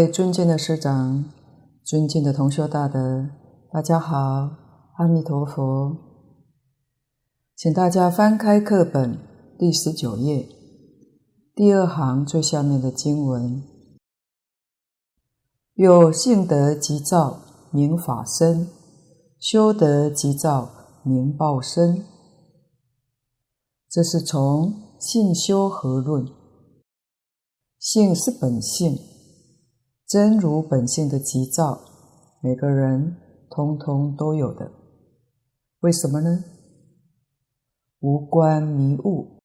位尊敬的师长、尊敬的同修大德，大家好，阿弥陀佛。请大家翻开课本第十九页，第二行最下面的经文：有信德集照，名法身；修德集照，名报身。这是从性修合论。性是本性。真如本性的急躁，每个人通通都有的。为什么呢？无关迷雾。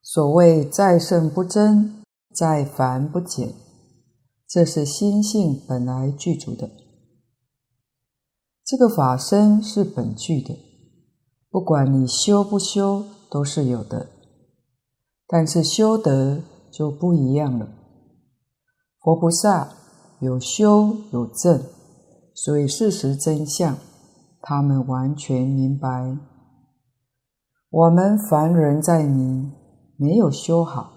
所谓在圣不增，在凡不减，这是心性本来具足的。这个法身是本具的，不管你修不修，都是有的。但是修得就不一样了。佛菩萨有修有证，所以事实真相，他们完全明白。我们凡人在迷，没有修好，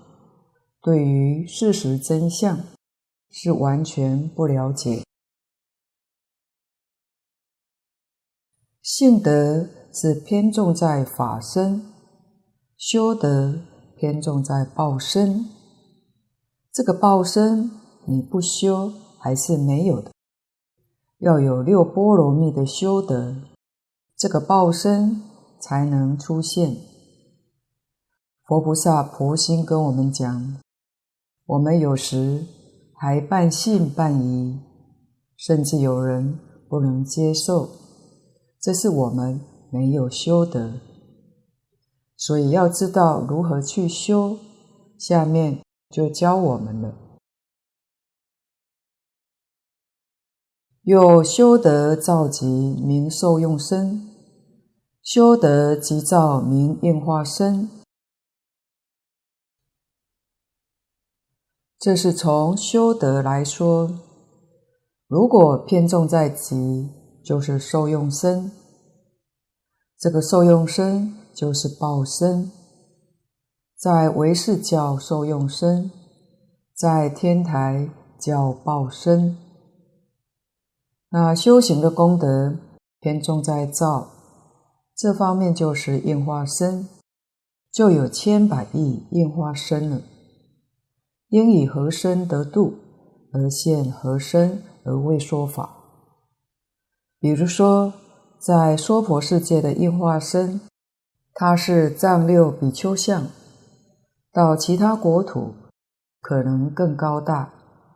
对于事实真相是完全不了解。性德是偏重在法身，修德偏重在报身。这个报身。你不修还是没有的，要有六波罗蜜的修德，这个报身才能出现。佛菩萨婆心跟我们讲，我们有时还半信半疑，甚至有人不能接受，这是我们没有修德。所以要知道如何去修，下面就教我们了。又修德照集名受用身，修德集照名应化身。这是从修德来说，如果偏重在集，就是受用身。这个受用身就是报身，在唯识叫受用身，在天台叫报身。那修行的功德偏重在造，这方面就是应化身，就有千百亿应化身了。应以何身得度，而现何身而为说法。比如说，在娑婆世界的应化身，它是藏六比丘相，到其他国土可能更高大，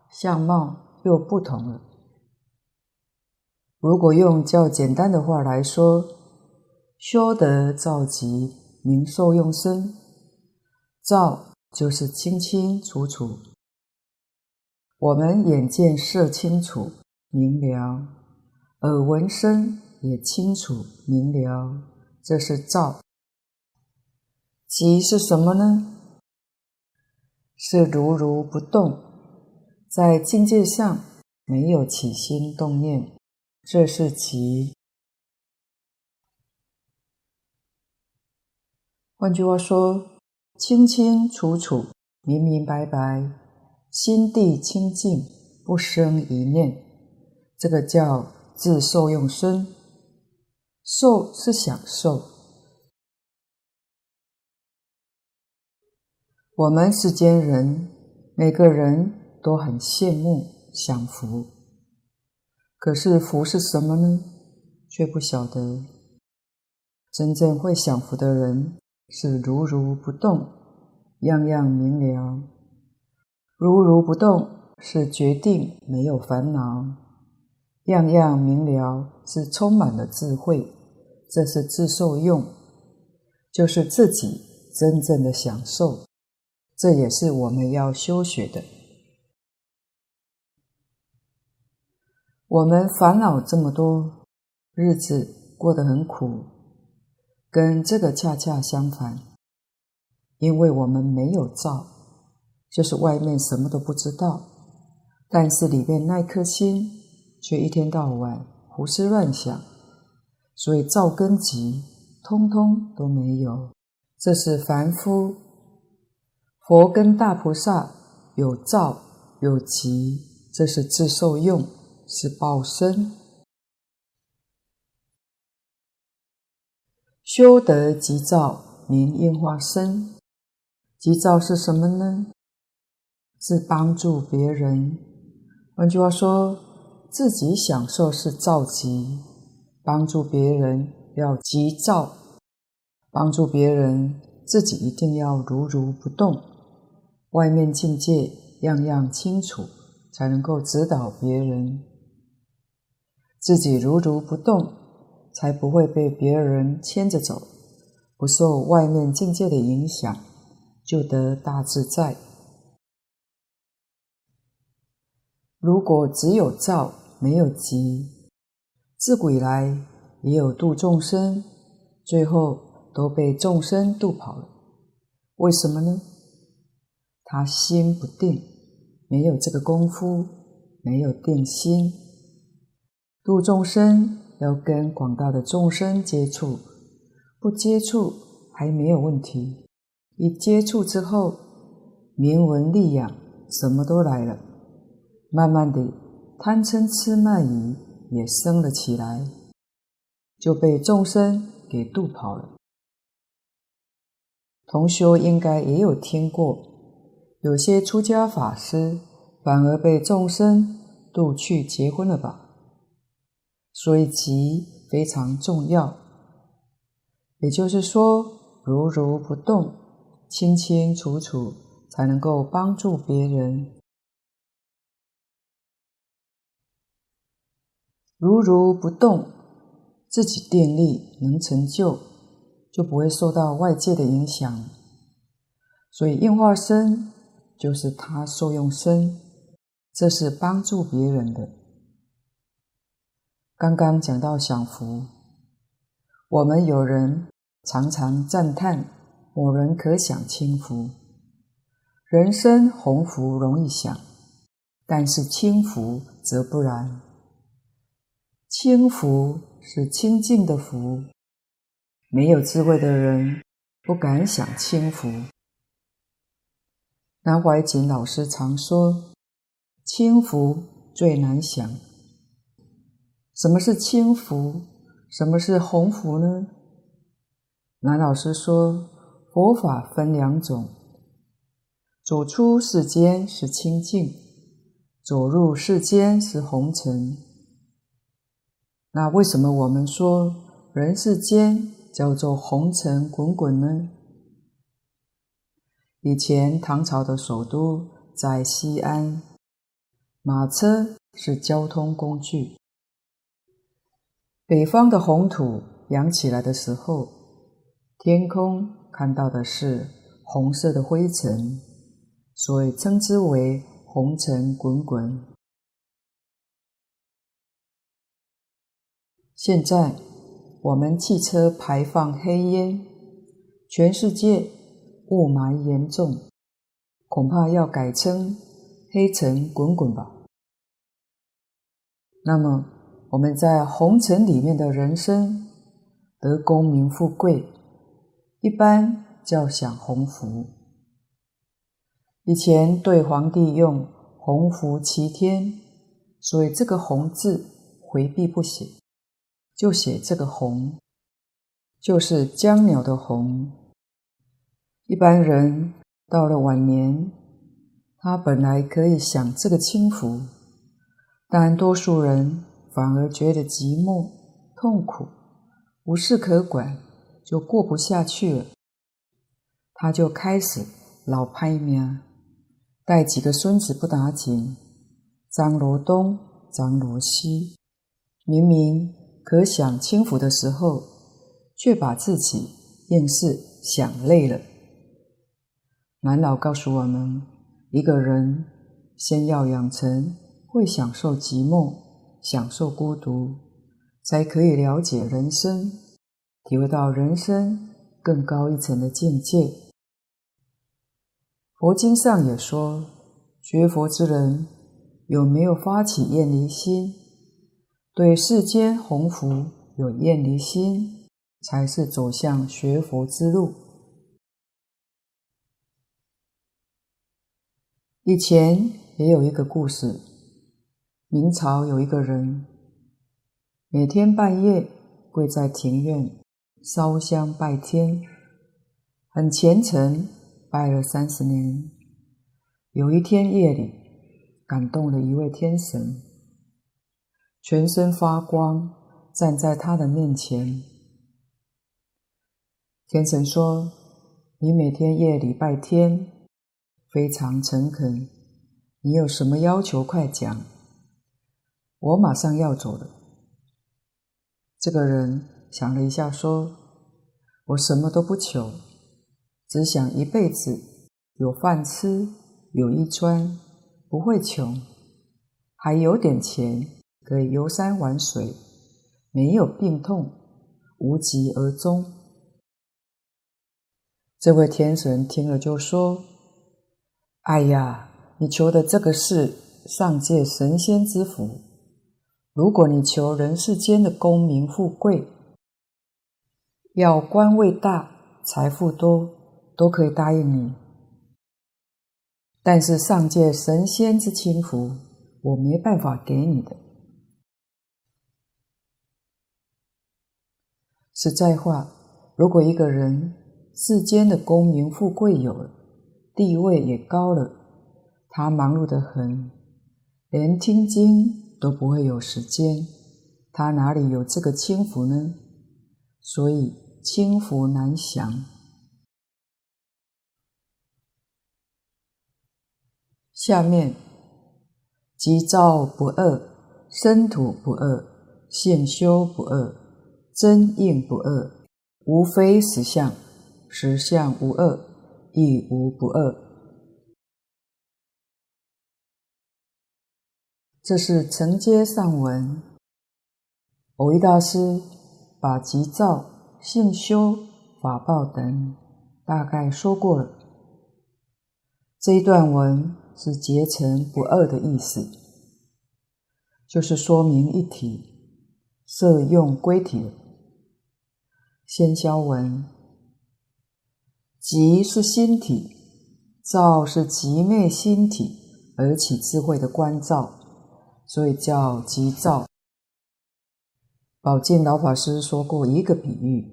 相貌又不同了。如果用较简单的话来说，修德照集名受用身，照就是清清楚楚，我们眼见色清楚明了，耳闻声也清楚明了，这是照。极是什么呢？是如如不动，在境界上没有起心动念。这是其。换句话说，清清楚楚、明明白白，心地清净，不生一念，这个叫自受用身。受是享受。我们世间人，每个人都很羡慕享福。可是福是什么呢？却不晓得。真正会享福的人是如如不动，样样明了。如如不动是决定没有烦恼，样样明了是充满了智慧。这是自受用，就是自己真正的享受。这也是我们要修学的。我们烦恼这么多，日子过得很苦，跟这个恰恰相反。因为我们没有照，就是外面什么都不知道，但是里面那颗心却一天到晚胡思乱想，所以照跟集通通都没有。这是凡夫。佛跟大菩萨有照有集。这是自受用，是报身。修得急躁，名应化身。急躁是什么呢？是帮助别人。换句话说，自己享受是躁急，帮助别人要急躁。帮助别人，自己一定要如如不动。外面境界样样清楚，才能够指导别人。自己如如不动，才不会被别人牵着走，不受外面境界的影响，就得大自在。如果只有造，没有急，自古以来也有度众生，最后。都被众生度跑了，为什么呢？他心不定，没有这个功夫，没有定心。度众生要跟广大的众生接触，不接触还没有问题，一接触之后，名闻利养什么都来了，慢慢的贪嗔痴慢疑也生了起来，就被众生给度跑了。同修应该也有听过，有些出家法师反而被众生度去结婚了吧？所以急非常重要，也就是说，如如不动，清清楚楚，才能够帮助别人。如如不动，自己定力能成就。就不会受到外界的影响，所以应化身就是他受用身，这是帮助别人的。刚刚讲到享福，我们有人常常赞叹某人可享清福，人生鸿福容易享，但是清福则不然。清福是清净的福。没有智慧的人不敢享清福。南怀瑾老师常说：“清福最难享。”什么是清福？什么是鸿福呢？南老师说：“佛法分两种，走出世间是清净，走入世间是红尘。那为什么我们说人世间？”叫做红尘滚滚呢。以前唐朝的首都在西安，马车是交通工具。北方的红土扬起来的时候，天空看到的是红色的灰尘，所以称之为红尘滚滚。现在。我们汽车排放黑烟，全世界雾霾严重，恐怕要改称黑尘滚滚吧。那么我们在红尘里面的人生，得功名富贵，一般叫享鸿福。以前对皇帝用“鸿福齐天”，所以这个“鸿”字回避不写。就写这个“鸿”，就是江鸟的“鸿”。一般人到了晚年，他本来可以享这个清福，但多数人反而觉得寂寞、痛苦、无事可管，就过不下去了。他就开始老拍命，带几个孙子不打紧，张罗东，张罗西，明明。可享清福的时候，却把自己硬是想累了。南老告诉我们，一个人先要养成会享受寂寞、享受孤独，才可以了解人生，体会到人生更高一层的境界。佛经上也说，学佛之人有没有发起厌离心？对世间鸿福有厌离心，才是走向学佛之路。以前也有一个故事，明朝有一个人，每天半夜跪在庭院烧香拜天，很虔诚，拜了三十年。有一天夜里，感动了一位天神，全身发光，站在他的面前。天神说：“你每天夜里拜天，非常诚恳，你有什么要求？快讲，我马上要走了。”这个人想了一下，说：“我什么都不求，只想一辈子有饭吃，有衣穿，不会穷，还有点钱可以游山玩水，没有病痛，无疾而终。”这位天神听了就说：“哎呀，你求的这个是上界神仙之福。”如果你求人世间的功名富贵，要官位大、财富多，都可以答应你。但是上界神仙之轻福，我没办法给你的。实在话，如果一个人世间的功名富贵有了，地位也高了，他忙碌得很，连听经。都不会有时间，他哪里有这个轻浮呢？所以轻浮难降。下面，急躁不二，生土不二，性修不二，真应不二，无非实相，实相无二，亦无不二。这是承接上文，蕅益大师把急躁、性修、法报等大概说过了。这一段文是结成不二的意思，就是说明一体色用归体。先消文，急是心体，躁是急昧心体而起智慧的观照。所以叫急躁。宝静老法师说过一个比喻，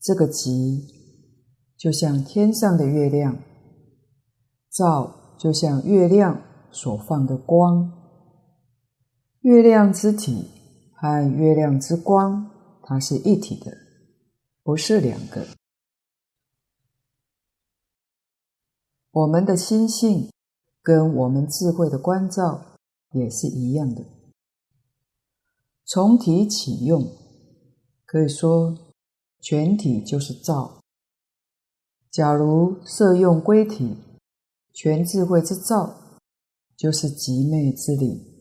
这个急就像天上的月亮，照就像月亮所放的光。月亮之体和月亮之光，它是一体的，不是两个。我们的心性跟我们智慧的关照。也是一样的，从体起用，可以说全体就是造。假如色用归体，全智慧之造，就是极昧之理。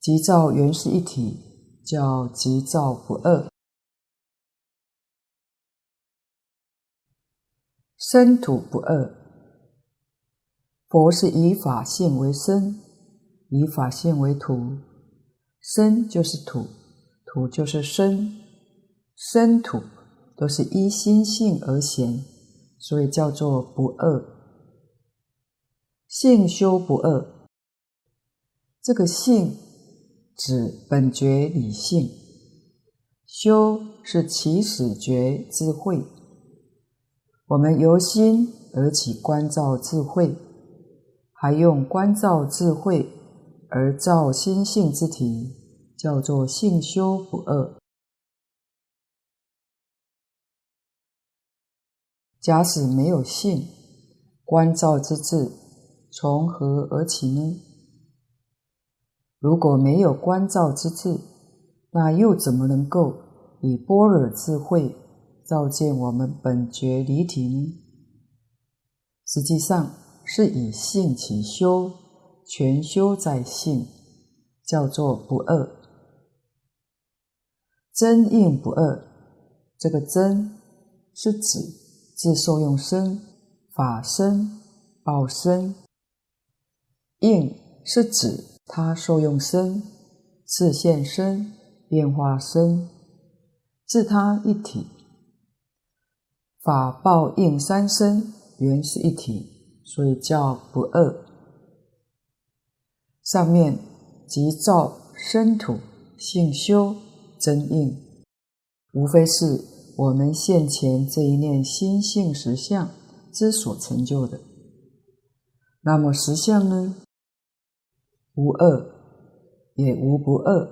急躁原是一体，叫急躁不二。身土不二，佛是以法性为身。以法性为土，身就是土，土就是身，身土都是依心性而显，所以叫做不二。性修不二，这个性指本觉理性，修是起始觉智慧。我们由心而起观照智慧，还用观照智慧。而造心性之体，叫做性修不二。假使没有性，观照之智从何而起呢？如果没有观照之智，那又怎么能够以般若智慧照见我们本觉离体呢？实际上是以性起修。全修在性，叫做不二。真应不二，这个真是指自受用身、法身、报身；应是指他受用身、自现身、变化身，自他一体。法报应三身原是一体，所以叫不二。上面即造生土性修真应，无非是我们现前这一念心性实相之所成就的。那么实相呢？无二，也无不二。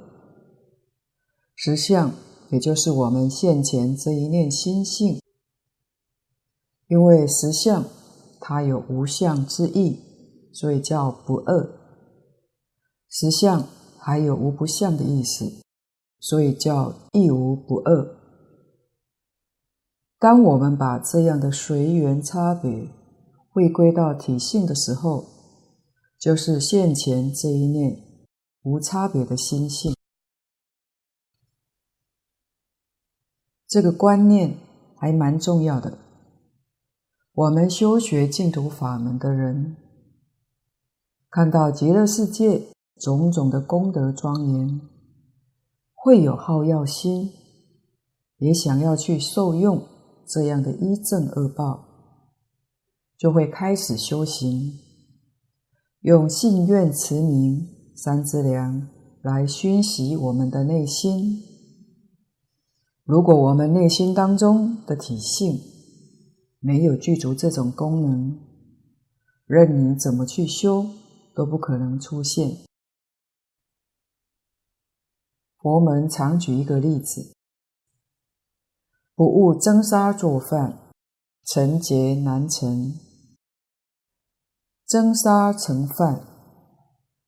实相也就是我们现前这一念心性，因为实相它有无相之意，所以叫不二。实相还有无不相的意思，所以叫亦无不二。当我们把这样的随缘差别回归到体性的时候，就是现前这一念无差别的心性。这个观念还蛮重要的。我们修学净土法门的人，看到极乐世界种种的功德庄严，会有好药心，也想要去受用这样的一正二报，就会开始修行，用信愿持名三资粮来熏习我们的内心。如果我们内心当中的体性没有具足这种功能，任你怎么去修，都不可能出现。佛门常举一个例子：不务蒸沙做饭，成劫难成。蒸沙成饭，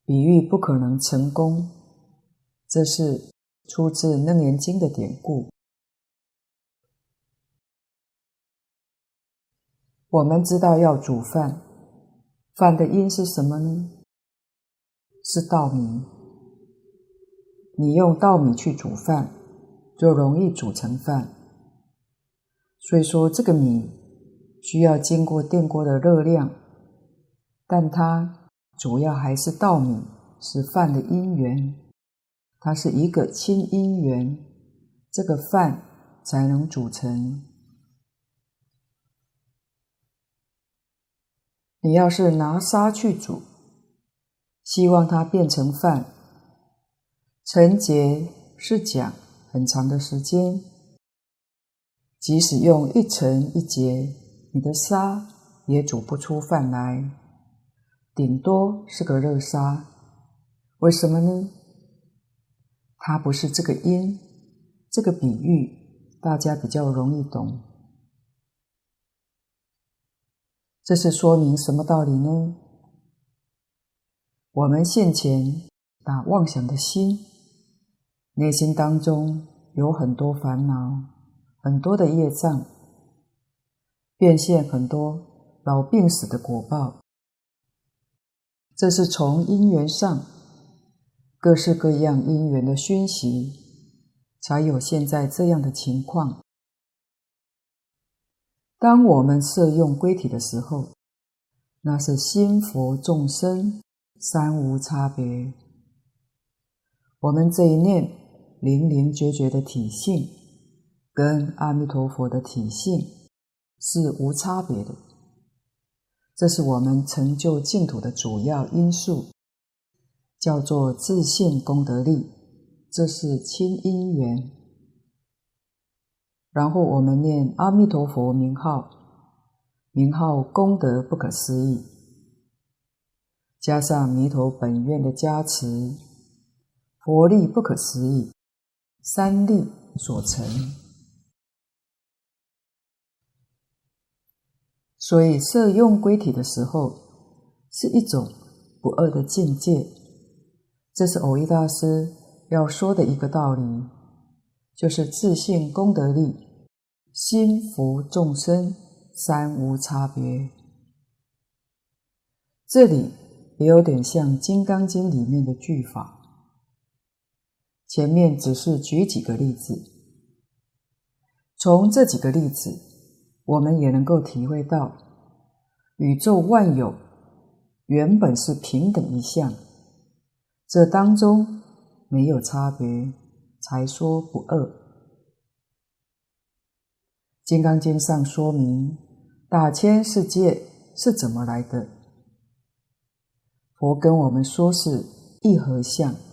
比喻不可能成功。这是出自《楞严经》的典故。我们知道要煮饭，饭的因是什么呢？是稻米。你用稻米去煮饭，就容易煮成饭。所以说，这个米需要经过电锅的热量，但它主要还是稻米，是饭的因缘。它是一个亲因缘，这个饭才能煮成。你要是拿沙去煮，希望它变成饭，成劫是讲很长的时间。即使用一成一劫，你的沙也煮不出饭来，顶多是个热沙。为什么呢？它不是这个因，这个比喻大家比较容易懂。这是说明什么道理呢？我们现前打妄想的心，内心当中有很多烦恼，很多的业障，变现很多老病死的果报。这是从因缘上，各式各样因缘的熏习，才有现在这样的情况。当我们摄用归体的时候，那是心佛众生三无差别。我们这一念零零觉觉的体性，跟阿弥陀佛的体性是无差别的。这是我们成就净土的主要因素，叫做自性功德力，这是亲因缘。然后我们念阿弥陀佛名号，名号功德不可思议，加上弥陀本愿的加持，佛力不可思议，三力所成。所以摄用归体的时候，是一种不二的境界。这是蕅益大师要说的一个道理。就是自信功德力，心佛众生三无差别。这里也有点像《金刚经》里面的句法。前面只是举几个例子，从这几个例子，我们也能够体会到，宇宙万有原本是平等一相，这当中没有差别。才说不二，《金刚经》上说明大千世界是怎么来的。佛跟我们说是一合相。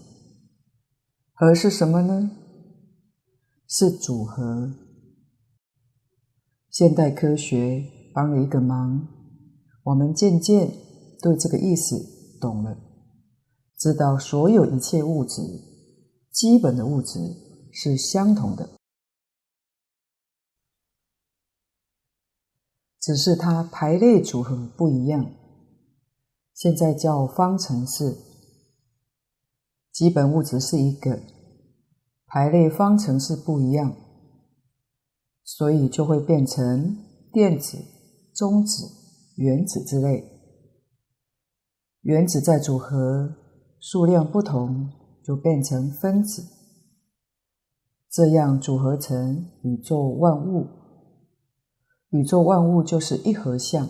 合是什么呢？是组合。现代科学帮了一个忙，我们渐渐对这个意思懂了，知道所有一切物质，基本的物质是相同的，只是它排列组合不一样。现在叫方程式，基本物质是一个，排列方程式不一样。所以就会变成电子、中子、原子之类。原子在组合，数量不同，就变成分子。这样组合成宇宙万物。宇宙万物就是一合相。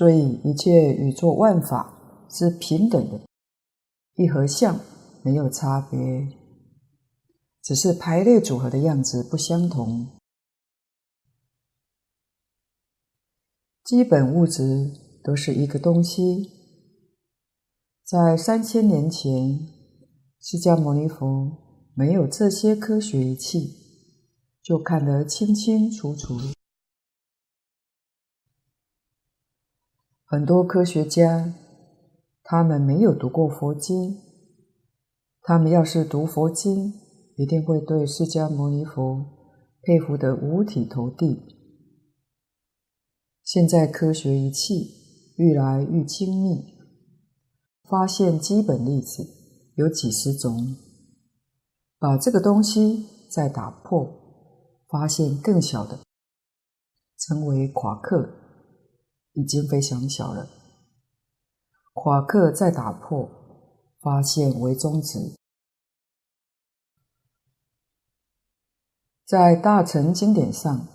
所以一切宇宙万法是平等的，一和相，没有差别。只是排列组合的样子不相同。基本物质都是一个东西。在三千年前，释迦牟尼佛没有这些科学仪器，就看得清清楚楚。很多科学家，他们没有读过佛经，他们要是读佛经，一定会对释迦牟尼佛佩服得五体投地。现在科学仪器愈来愈精密，发现基本粒子有几十种，把这个东西再打破，发现更小的，称为夸克，已经非常小了。夸克再打破，发现为中子。在大乘经典上，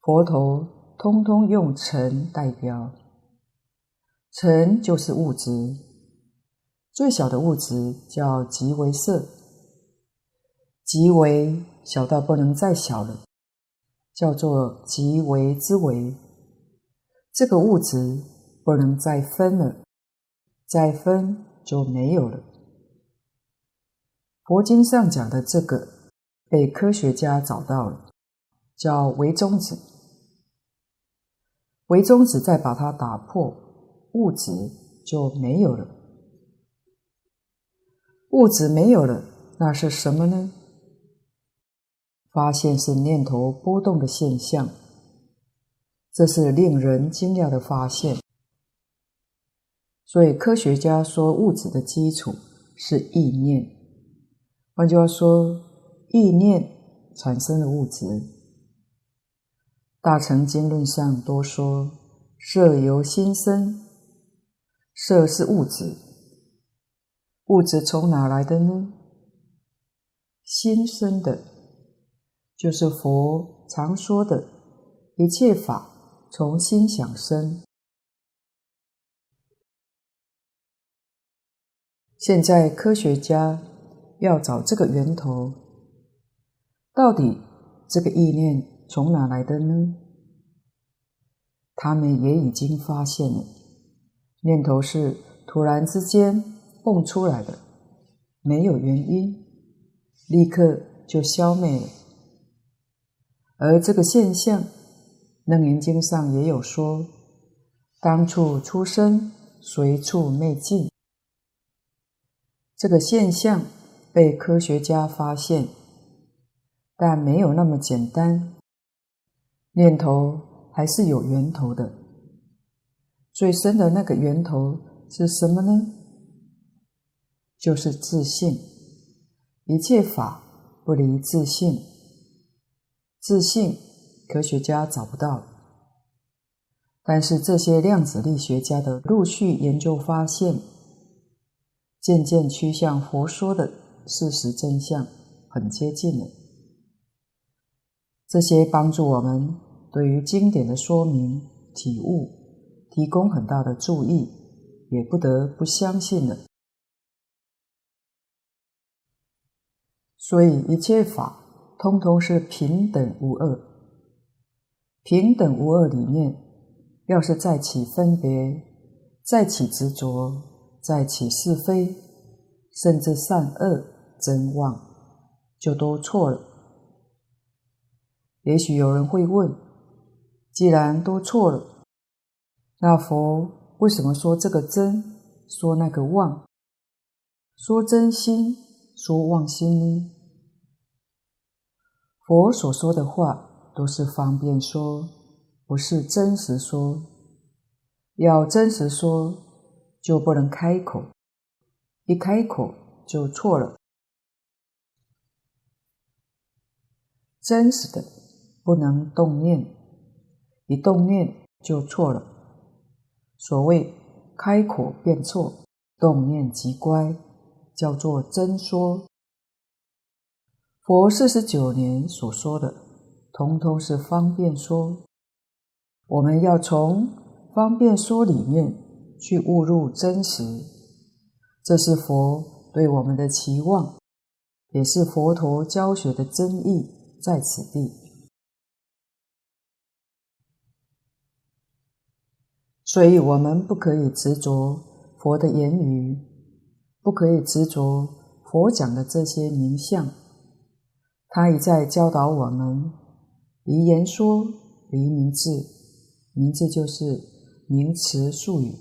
佛陀通通用尘代表，尘就是物质，最小的物质叫极微色，极微小到不能再小了，叫做极微之微。这个物质不能再分了，再分就没有了。佛经上讲的这个。被科学家找到了，叫微中子。微中子再把它打破，物质就没有了。物质没有了，那是什么呢？发现是念头波动的现象，这是令人惊讶的发现。所以科学家说，物质的基础是意念。换句话说。意念产生了物质。大乘经论上多说，色由心生，色是物质。物质从哪来的呢？心生的，就是佛常说的一切法从心想生。现在科学家要找这个源头。到底这个意念从哪来的呢？他们也已经发现了，念头是突然之间蹦出来的，没有原因，立刻就消灭了。而这个现象，《楞严经》上也有说：“当处出生，随处灭尽。”这个现象被科学家发现。但没有那么简单，念头还是有源头的。最深的那个源头是什么呢？就是自信。一切法不离自信。自信科学家找不到，但是这些量子力学家的陆续研究发现，渐渐趋向佛说的事实真相，很接近了。这些帮助我们对于经典的说明、体悟提供很大的助益，也不得不相信了。所以一切法通通是平等无二。平等无二里面要是再起分别，再起执着，再起是非，甚至善恶真妄，就都错了。也许有人会问：既然都错了，那佛为什么说这个真，说那个妄，说真心，说妄心呢？佛所说的话都是方便说。不是真实说，要真实说就不能开口，一开口就错了。真实的不能动念，一动念就错了。所谓开口便错，动念即乖，叫做真说。佛四十九年所说的，通通是方便说。我们要从方便说里面去悟入真实，这是佛对我们的期望，也是佛陀教学的真意在此地。所以，我们不可以执着佛的言语，不可以执着佛讲的这些名相。他一再教导我们：离言说，离名字。名字就是名词术语，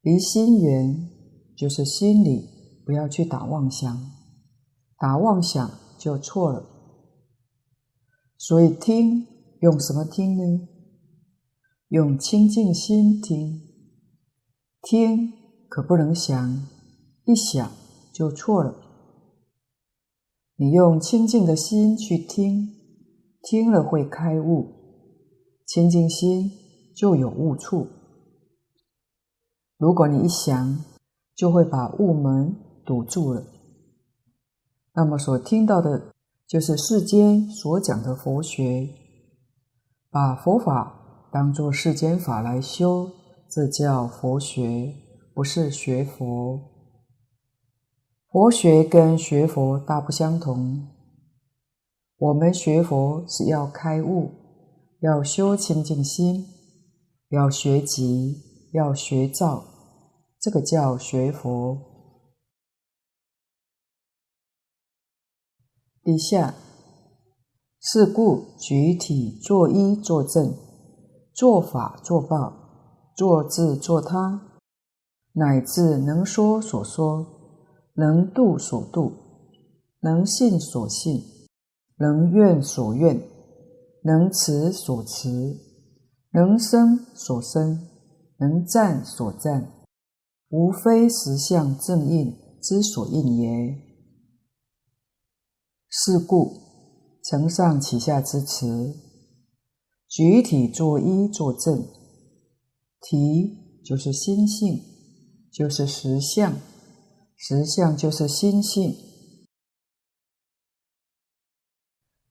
离心缘就是心里不要去打妄想，打妄想就错了。所以听用什么听呢？用清净心听，听可不能想，一想就错了。你用清净的心去听，听了会开悟。清净心就有悟处。如果你一想，就会把悟门堵住了。那么所听到的，就是世间所讲的佛学，把佛法当作世间法来修，这叫佛学，不是学佛。佛学跟学佛大不相同。我们学佛是要开悟。要修清净心，要学集，要学照，这个叫学佛。底下，是故举体作依作证，作法作报，作自作他，乃至能说所说，能度所度，能信所信，能愿所愿。能持所持，能生所生，能赞所赞，无非实相正应之所应也。是故，承上启下之词，举体作一作证，体就是心性，就是实相，实相就是心性，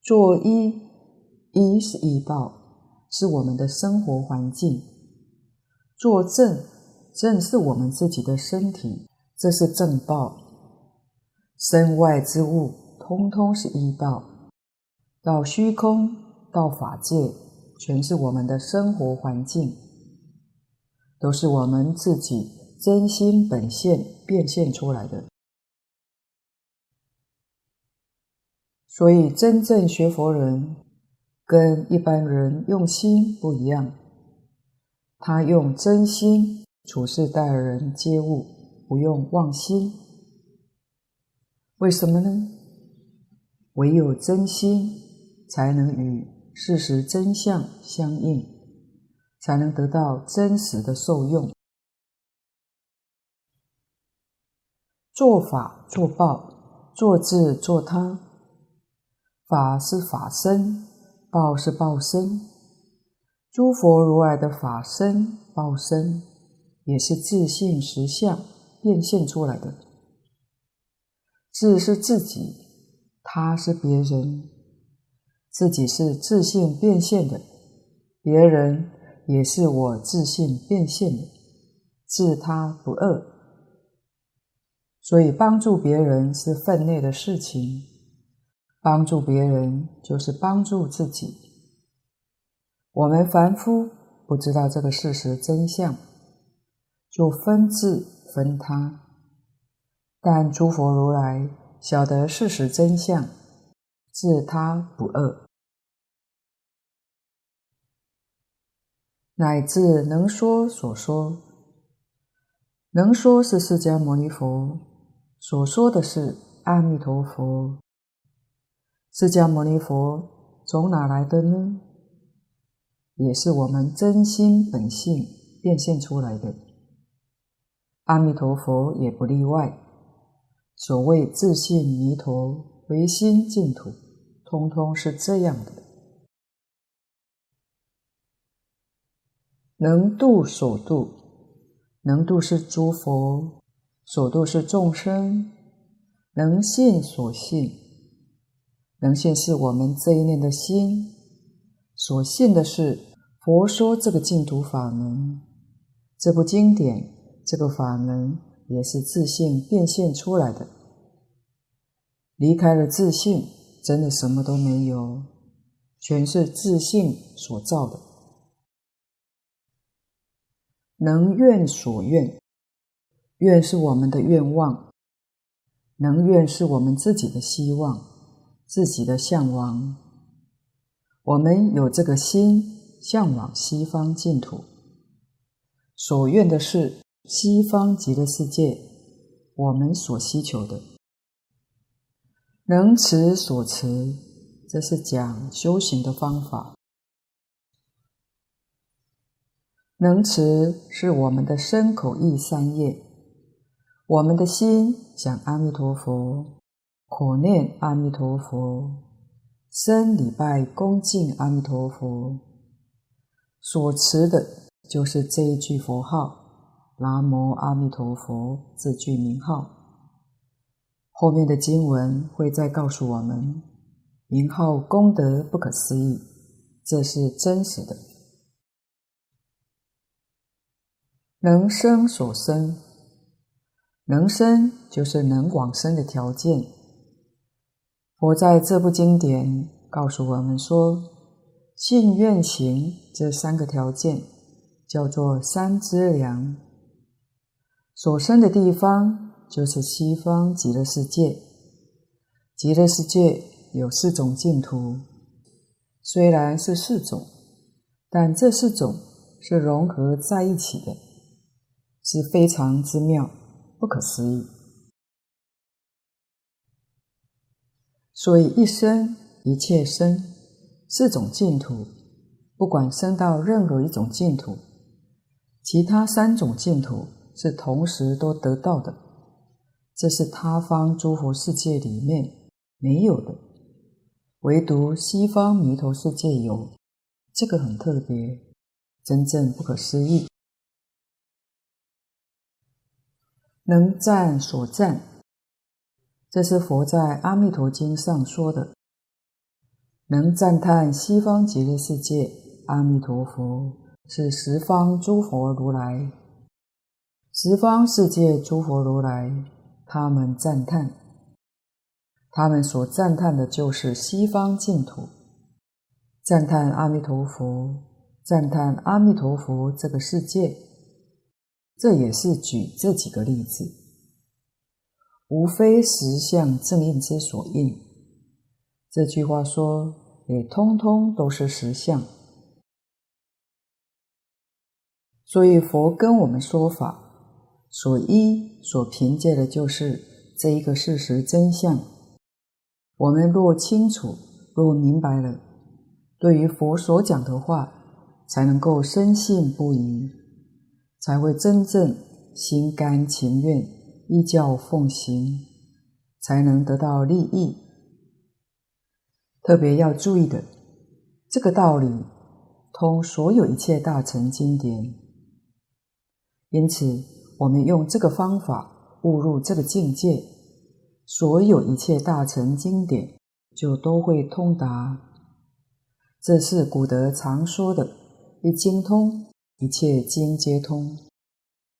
作依。依是依报，是我们的生活环境；作证，正是我们自己的身体，这是正报。身外之物，通通是依报。到虚空，到法界，全是我们的生活环境，都是我们自己真心本现变现出来的。所以，真正学佛人。跟一般人用心不一样，他用真心处事待人接物，不用妄心。为什么呢？唯有真心，才能与事实真相相应，才能得到真实的受用。作法作报，作自作他，法是法身。报是报身，诸佛如来的法身、报身，也是自性实相变现出来的。自是自己，他是别人，自己是自性变现的，别人也是我自性变现的，自他不二。所以帮助别人是分内的事情。帮助别人就是帮助自己。我们凡夫不知道这个事实真相，就分自分他。但诸佛如来晓得事实真相，自他不二，乃至能说所说。能说是释迦牟尼佛，所说的是阿弥陀佛。释迦牟尼佛从哪来的呢？也是我们真心本性变现出来的。阿弥陀佛也不例外。所谓自性弥陀，唯心净土，通通是这样的。能度所度。能度是诸佛，所度是众生；能信所信，能现是我们这一念的心，所现的是佛说这个净土法门，这部经典，这个法门也是自信变现出来的。离开了自信，真的什么都没有，全是自信所造的。能愿所愿，愿是我们的愿望；能愿是我们自己的希望、自己的向往。我们有这个心，向往西方净土，所愿的是西方极乐世界，我们所希求的。能持所持，这是讲修行的方法。能持是我们的身口意三业，我们的心想阿弥陀佛，口念阿弥陀佛，身礼拜恭敬阿弥陀佛，所持的就是这一句佛号“南无阿弥陀佛”这句名号。后面的经文会再告诉我们，名号功德不可思议，这是真实的。能生所生，能生就是能往生的条件。佛在这部经典告诉我们说，信愿行这三个条件叫做三资粮。所生的地方就是西方极乐世界。极乐世界有四种净土，虽然是四种，但这四种是融合在一起的。是非常之妙，不可思议。所以一生一切生四种净土，不管生到任何一种净土，其他三种净土是同时都得到的。这是他方诸佛世界里面没有的，唯独西方弥陀世界有，这个很特别，真正不可思议。能赞所赞，这是佛在《阿弥陀经》上说的。能赞叹西方极乐世界阿弥陀佛是十方诸佛如来，十方世界诸佛如来，他们赞叹，他们所赞叹的就是西方净土，赞叹阿弥陀佛，赞叹阿弥陀佛这个世界。这也是举这几个例子，无非实相正应之所应。这句话说，也通通都是实相。所以佛跟我们说法，所依、所凭借的就是这一个事实真相。我们若清楚、若明白了，对于佛所讲的话，才能够深信不疑。才会真正心甘情愿依教奉行，才能得到利益。特别要注意的，这个道理通所有一切大乘经典。因此，我们用这个方法悟入这个境界，所有一切大乘经典就都会通达。这是古德常说的“一经通”。一切经皆通，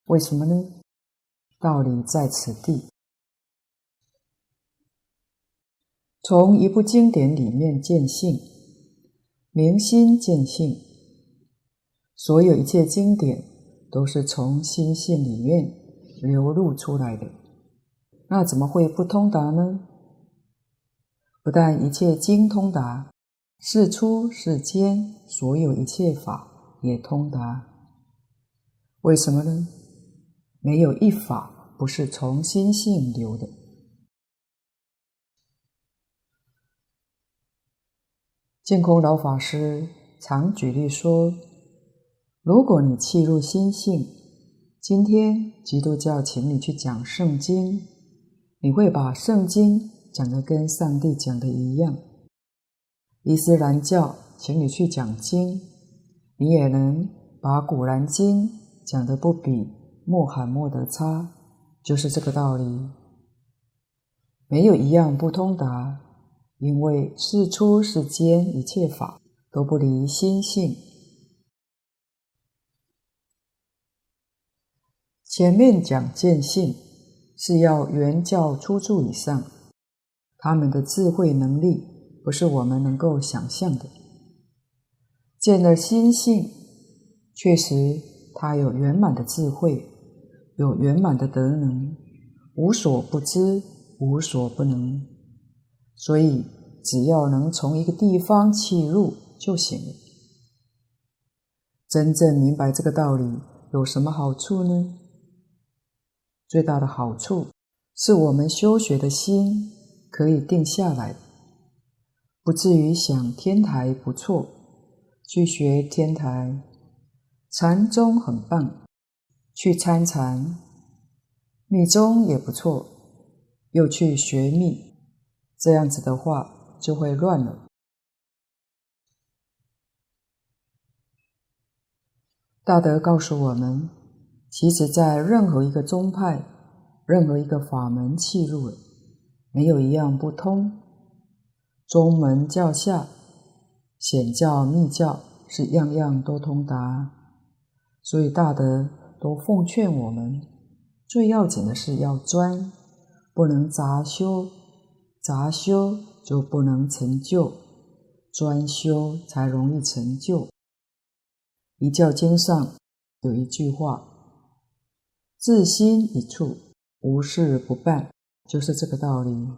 为什么呢？道理在此地。从一部经典里面见性，明心见性。所有一切经典都是从心性里面流露出来的，那怎么会不通达呢？不但一切经通达，世出世间所有一切法也通达。为什么呢？没有一法不是从心性流的。净空老法师常举例说，如果你契入心性，今天基督教请你去讲圣经，你会把圣经讲得跟上帝讲的一样；伊斯兰教请你去讲经，你也能把古兰经讲得不比穆罕默德差，就是这个道理。没有一样不通达。因为事出世间一切法都不离心性。前面讲见性是要圆教初住以上，他们的智慧能力不是我们能够想象的。见了心性，确实他有圆满的智慧，有圆满的德能，无所不知，无所不能。所以，只要能从一个地方切入就行了。真正明白这个道理，有什么好处呢？最大的好处是我们修学的心可以定下来，不至于想天台不错，去学天台；禅宗很棒，去参禅；密宗也不错，又去学密。这样子的话就会乱了。大德告诉我们，其实，在任何一个宗派、任何一个法门契入了，没有一样不通。宗门教下、显教密教是样样都通达，所以大德都奉劝我们，最要紧的是要专，不能杂修。杂修就不能成就，专修才容易成就。一教经上有一句话：“自心一处，无事不办”，就是这个道理。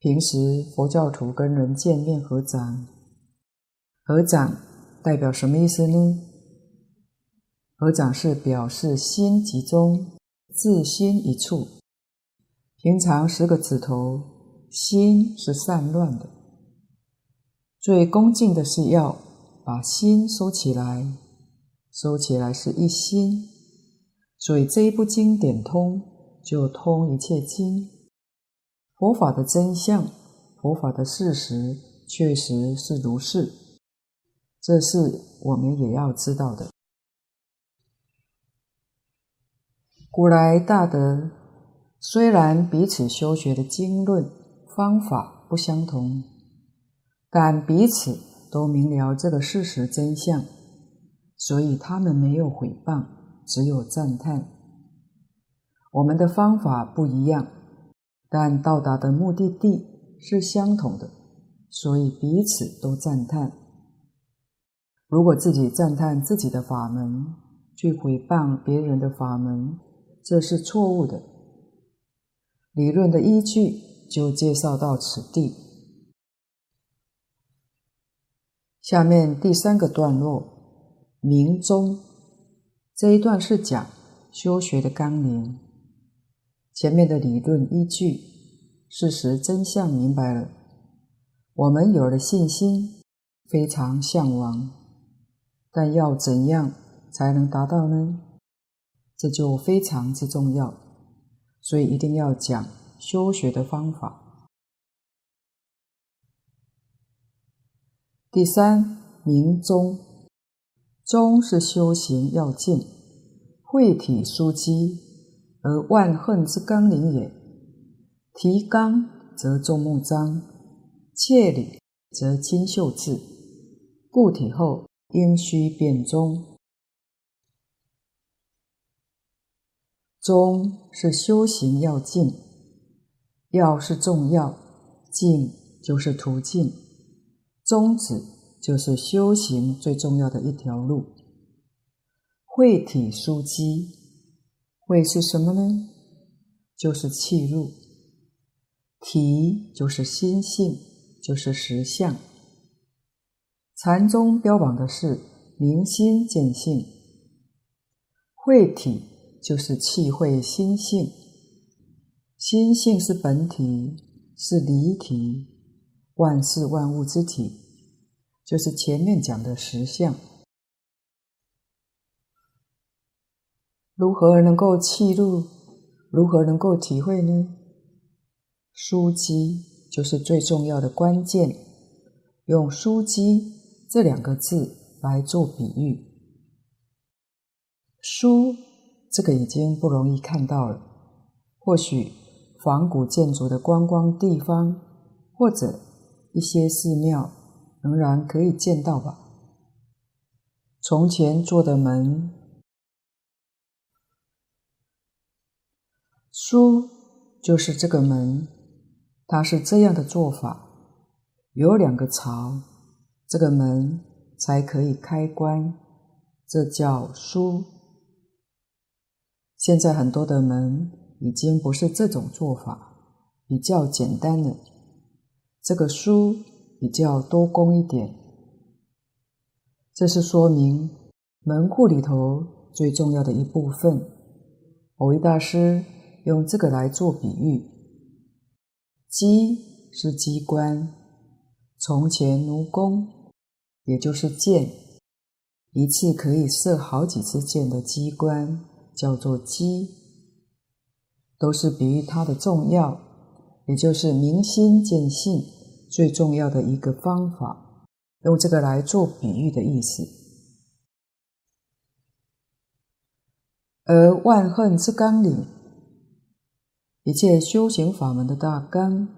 平时佛教徒跟人见面合掌，合掌代表什么意思呢？合掌是表示心集中，自心一处。平常十个指头，心是散乱的。最恭敬的是要把心收起来，收起来是一心。所以这一部经典通，就通一切经。佛法的真相，佛法的事实，确实是如是。这是我们也要知道的。古来大德。虽然彼此修学的经论方法不相同，但彼此都明了这个事实真相，所以他们没有毁谤，只有赞叹。我们的方法不一样，但到达的目的地是相同的，所以彼此都赞叹。如果自己赞叹自己的法门，去毁谤别人的法门，这是错误的。理论的依据就介绍到此地。下面第三个段落，明宗这一段是讲修学的纲领。前面的理论依据，事实真相明白了，我们有了信心，非常向往，但要怎样才能达到呢？这就非常之重要。所以一定要讲修学的方法。第三，明宗，宗是修行要进，会体枢机，而万恨之纲领也。提纲则众目彰，切理则金秀智，故体后应须变宗。宗是修行要进，要是重要，进就是途径，宗旨就是修行最重要的一条路。慧体枢机，慧是什么呢？就是气入。体就是心性，就是实相。禅宗标榜的是明心见性，慧体就是气会心性，心性是本体，是离体，万事万物之体，就是前面讲的实相。如何能够气入？如何能够体会呢？枢机就是最重要的关键，用枢机这两个字来做比喻。枢这个已经不容易看到了，或许仿古建筑的观光地方或者一些寺庙仍然可以见到吧。从前做的门，枢就是这个门。它是这样的做法，有两个槽，这个门才可以开关，这叫枢。现在很多的门已经不是这种做法，比较简单了。这个枢比较多功一点，这是说明门户里头最重要的一部分。某位大师用这个来做比喻。机是机关，从前奴弓，也就是箭，一次可以射好几支箭的机关，叫做机，都是比喻它的重要，也就是明心见性最重要的一个方法，用这个来做比喻的意思。而万恨之纲领。一切修行法门的大纲，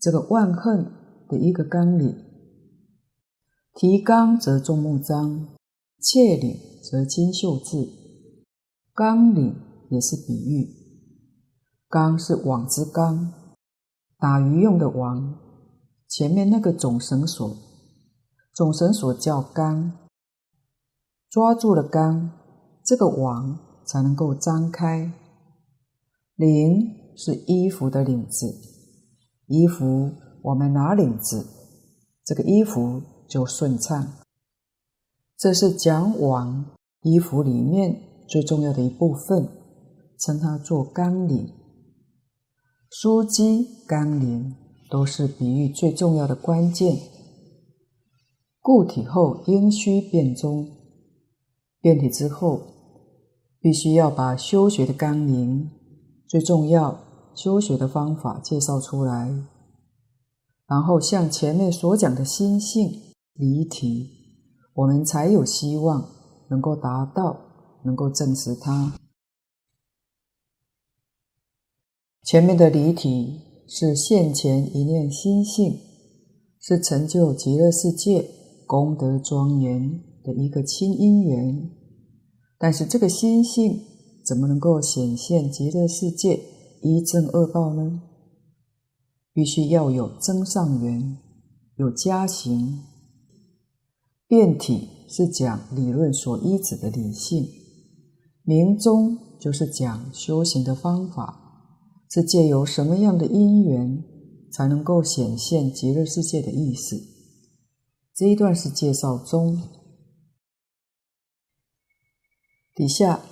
这个万恨的一个纲领，提纲则众目彰，切领则金秀智。纲领也是比喻，纲是网之纲，打鱼用的网，前面那个总绳索，总绳索叫纲，抓住了纲，这个网才能够张开。领。是衣服的领子，衣服我们拿领子，这个衣服就顺畅。这是讲网衣服里面最重要的一部分，称它做纲领。枢机纲领都是比喻最重要的关键。固体后应须变中，变体之后，必须要把修学的纲领。最重要修学的方法介绍出来，然后像前面所讲的心性离体，我们才有希望能够达到，能够证实它。前面的离体是现前一念心性，是成就极乐世界功德庄严的一个亲因缘，但是这个心性。怎么能够显现极乐世界一正二报呢？必须要有增上缘，有加行。变体是讲理论所依止的理性，明宗就是讲修行的方法，是借由什么样的因缘才能够显现极乐世界的意思。这一段是介绍中，底下。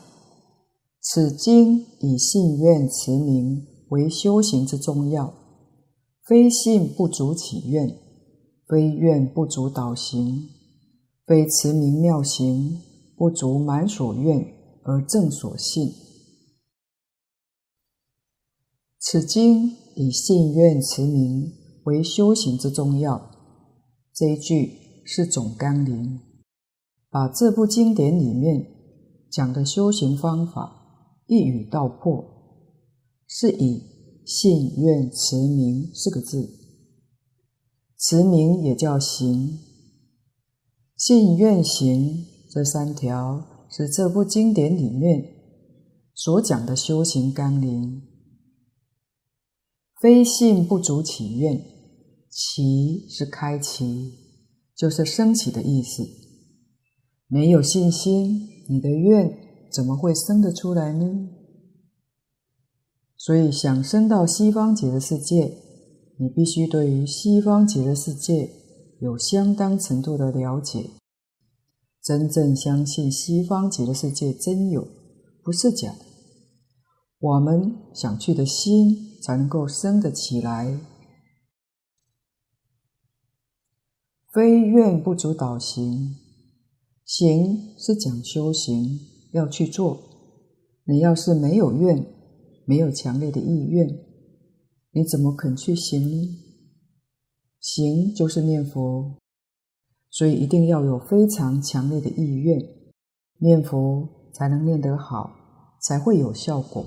此经以信愿持名为修行之重要，非信不足起愿，非愿不足导行，非持名妙行不足满所愿而正所信。此经以信愿持名为修行之重要，这一句是总纲领，把这部经典里面讲的修行方法。一语道破，是以信愿持名四个字，持名也叫行，信愿行这三条是这部经典里面所讲的修行纲领。非信不足起愿，起是开启，就是升起的意思。没有信心，你的愿怎么会生得出来呢？所以，想升到西方极乐世界，你必须对于西方极乐世界有相当程度的了解，真正相信西方极乐世界真有，不是假。我们想去的心才能够生得起来。非愿不足导行。行是讲修行，要去做。你要是没有愿，没有强烈的意愿，你怎么肯去行呢？行就是念佛，所以一定要有非常强烈的意愿，念佛才能念得好，才会有效果。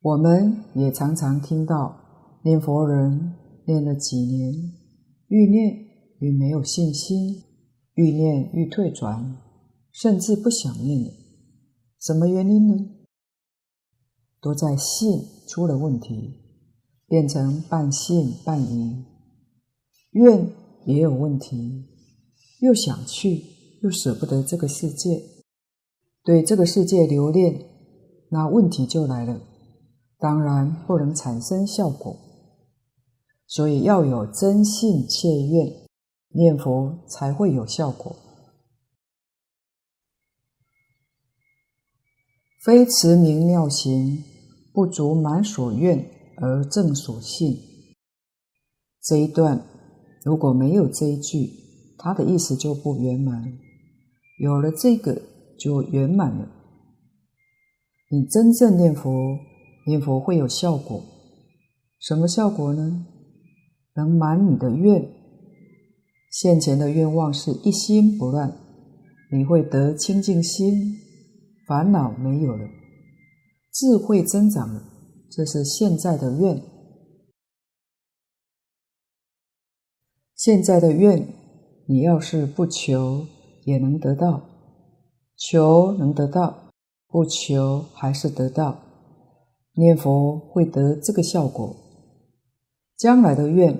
我们也常常听到念佛人念了几年，愈念。愈没有信心，愈念愈退转，甚至不想念了。什么原因呢？都在信出了问题，变成半信半疑。愿也有问题，又想去，又舍不得这个世界，对这个世界留恋，那问题就来了，当然不能产生效果。所以要有真信切愿。念佛才会有效果，非持名妙行，不足满所愿而正所信。这一段如果没有这一句，它的意思就不圆满。有了这个，就圆满了。你真正念佛，念佛会有效果。什么效果呢？能满你的愿。现前的愿望是一心不乱，你会得清净心，烦恼没有了，智慧增长了，这是现在的愿。现在的愿，你要是不求也能得到，求能得到，不求还是得到。念佛会得这个效果，将来的愿，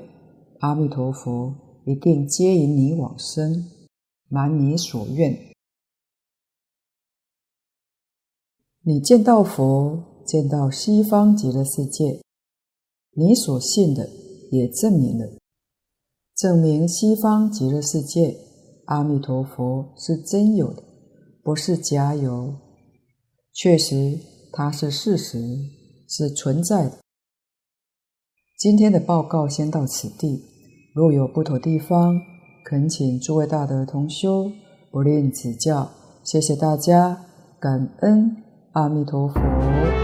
阿弥陀佛。一定接引你往生，满你所愿。你见到佛，见到西方极乐世界，你所信的也证明了，证明西方极乐世界阿弥陀佛是真有的，不是假有。确实，它是事实，是存在的。今天的报告先到此地。若有不妥地方，恳请诸位大德同修不吝指教。谢谢大家，感恩阿弥陀佛。